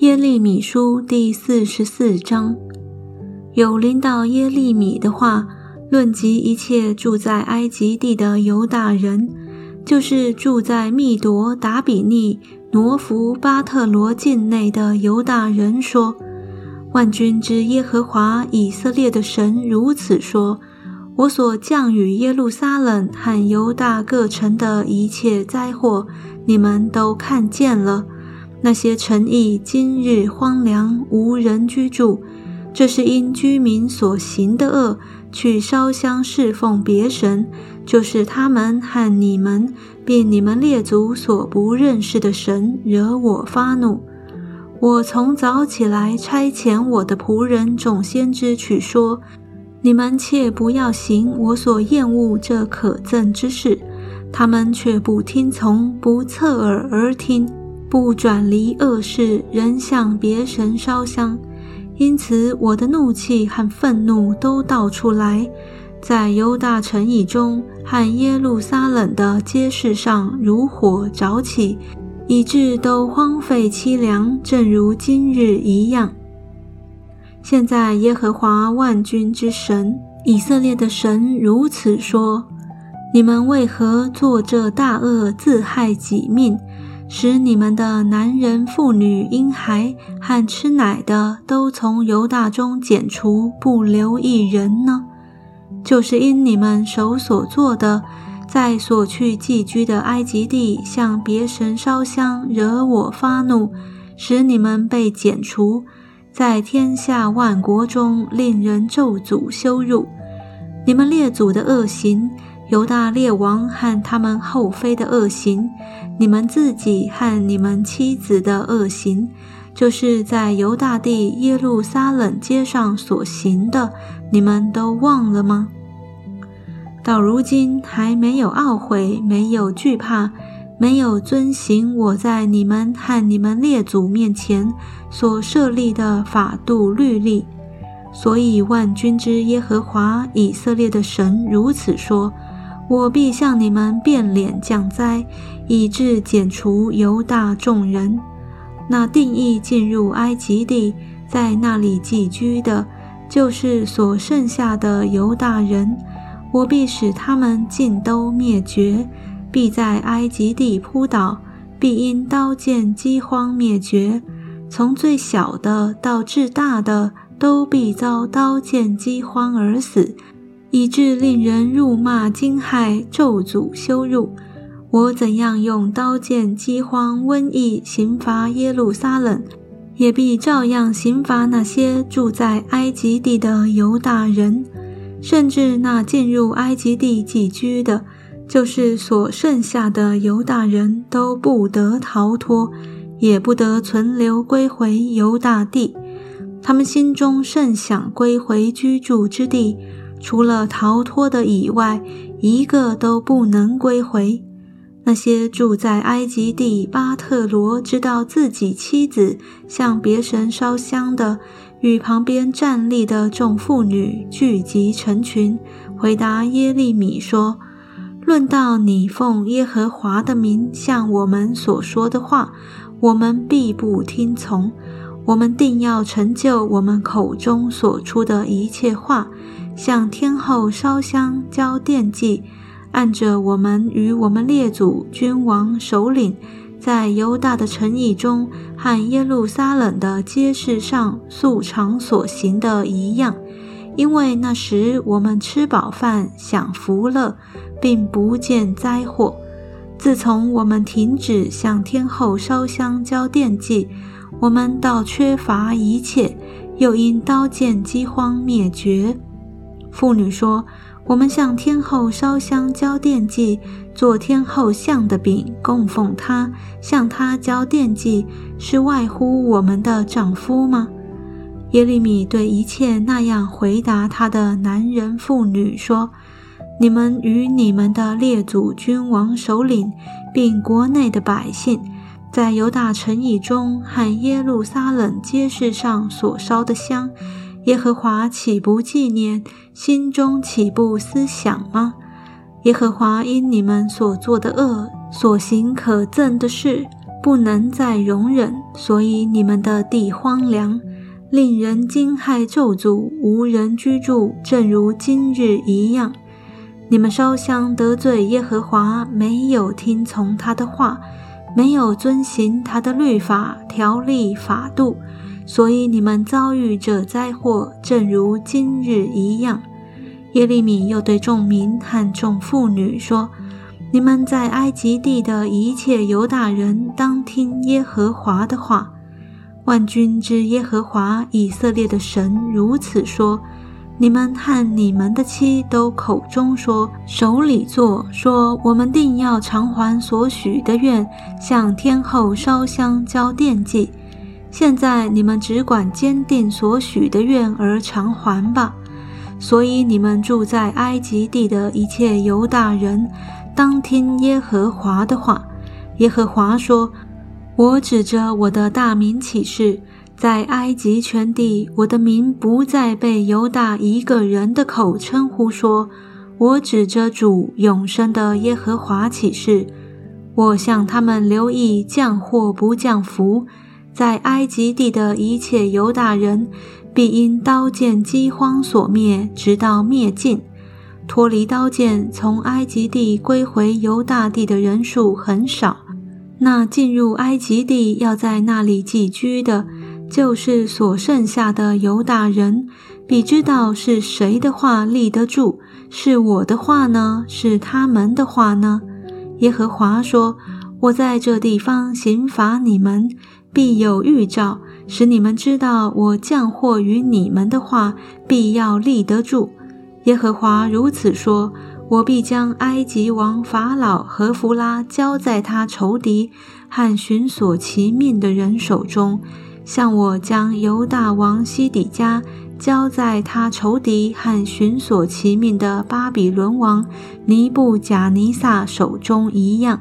耶利米书第四十四章，有领导耶利米的话，论及一切住在埃及地的犹大人，就是住在密夺、达比尼、挪弗、巴特罗境内的犹大人说：“万军之耶和华以色列的神如此说。”我所降与耶路撒冷和犹大各城的一切灾祸，你们都看见了。那些城邑今日荒凉无人居住，这是因居民所行的恶，去烧香侍奉别神，就是他们和你们，并你们列祖所不认识的神，惹我发怒。我从早起来差遣我的仆人众先知去说。你们切不要行我所厌恶这可憎之事，他们却不听从，不侧耳而听，不转离恶事，仍向别神烧香。因此，我的怒气和愤怒都倒出来，在犹大城邑中和耶路撒冷的街市上如火着起，以致都荒废凄凉，正如今日一样。现在，耶和华万军之神以色列的神如此说：你们为何做这大恶，自害己命，使你们的男人、妇女、婴孩和吃奶的都从犹大中剪除，不留一人呢？就是因你们手所做的，在所去寄居的埃及地向别神烧香，惹我发怒，使你们被剪除。在天下万国中，令人咒诅羞辱。你们列祖的恶行，犹大列王和他们后妃的恶行，你们自己和你们妻子的恶行，就是在犹大地耶路撒冷街上所行的，你们都忘了吗？到如今还没有懊悔，没有惧怕。没有遵行我在你们和你们列祖面前所设立的法度律例，所以万军之耶和华以色列的神如此说：我必向你们变脸降灾，以致剪除犹大众人。那定义进入埃及地，在那里寄居的，就是所剩下的犹大人，我必使他们尽都灭绝。必在埃及地扑倒，必因刀剑饥荒灭绝。从最小的到至大的，都必遭刀剑饥荒而死，以致令人辱骂惊骇、咒诅羞辱。我怎样用刀剑饥荒瘟疫刑罚耶路撒冷，也必照样刑罚那些住在埃及地的犹大人，甚至那进入埃及地寄居的。就是所剩下的犹大人都不得逃脱，也不得存留归回犹大地。他们心中甚想归回居住之地，除了逃脱的以外，一个都不能归回。那些住在埃及地巴特罗，知道自己妻子向别神烧香的，与旁边站立的众妇女聚集成群，回答耶利米说。论到你奉耶和华的名向我们所说的话，我们必不听从。我们定要成就我们口中所出的一切话，向天后烧香交奠祭，按着我们与我们列祖君王首领在犹大的城邑中和耶路撒冷的街市上素常所行的一样。因为那时我们吃饱饭，享福乐。并不见灾祸。自从我们停止向天后烧香交奠祭，我们倒缺乏一切，又因刀剑饥荒灭绝。妇女说：“我们向天后烧香交奠祭，做天后像的饼供奉她，向她交奠祭，是外乎我们的丈夫吗？”耶利米对一切那样回答他的男人妇女说。你们与你们的列祖君王首领，并国内的百姓，在犹大城邑中和耶路撒冷街市上所烧的香，耶和华岂不纪念？心中岂不思想吗？耶和华因你们所做的恶，所行可憎的事，不能再容忍，所以你们的地荒凉，令人惊骇咒诅，无人居住，正如今日一样。你们烧香得罪耶和华，没有听从他的话，没有遵行他的律法、条例、法度，所以你们遭遇这灾祸，正如今日一样。耶利米又对众民和众妇女说。你们在埃及地的一切犹大人，当听耶和华的话。万军之耶和华以色列的神如此说：你们和你们的妻都口中说，手里做，说我们定要偿还所许的愿，向天后烧香交奠祭。现在你们只管坚定所许的愿而偿还吧。所以你们住在埃及地的一切犹大人。当听耶和华的话。耶和华说：“我指着我的大名起誓，在埃及全地，我的名不再被犹大一个人的口称呼。说，我指着主永生的耶和华起誓，我向他们留意降祸不降福，在埃及地的一切犹大人，必因刀剑饥荒所灭，直到灭尽。”脱离刀剑，从埃及地归回犹大地的人数很少。那进入埃及地要在那里寄居的，就是所剩下的犹大人，必知道是谁的话立得住，是我的话呢，是他们的话呢？耶和华说：“我在这地方刑罚你们，必有预兆，使你们知道我降祸于你们的话，必要立得住。”耶和华如此说：“我必将埃及王法老和弗拉交在他仇敌和寻索其命的人手中，像我将犹大王西底家交在他仇敌和寻索其命的巴比伦王尼布贾尼撒手中一样。”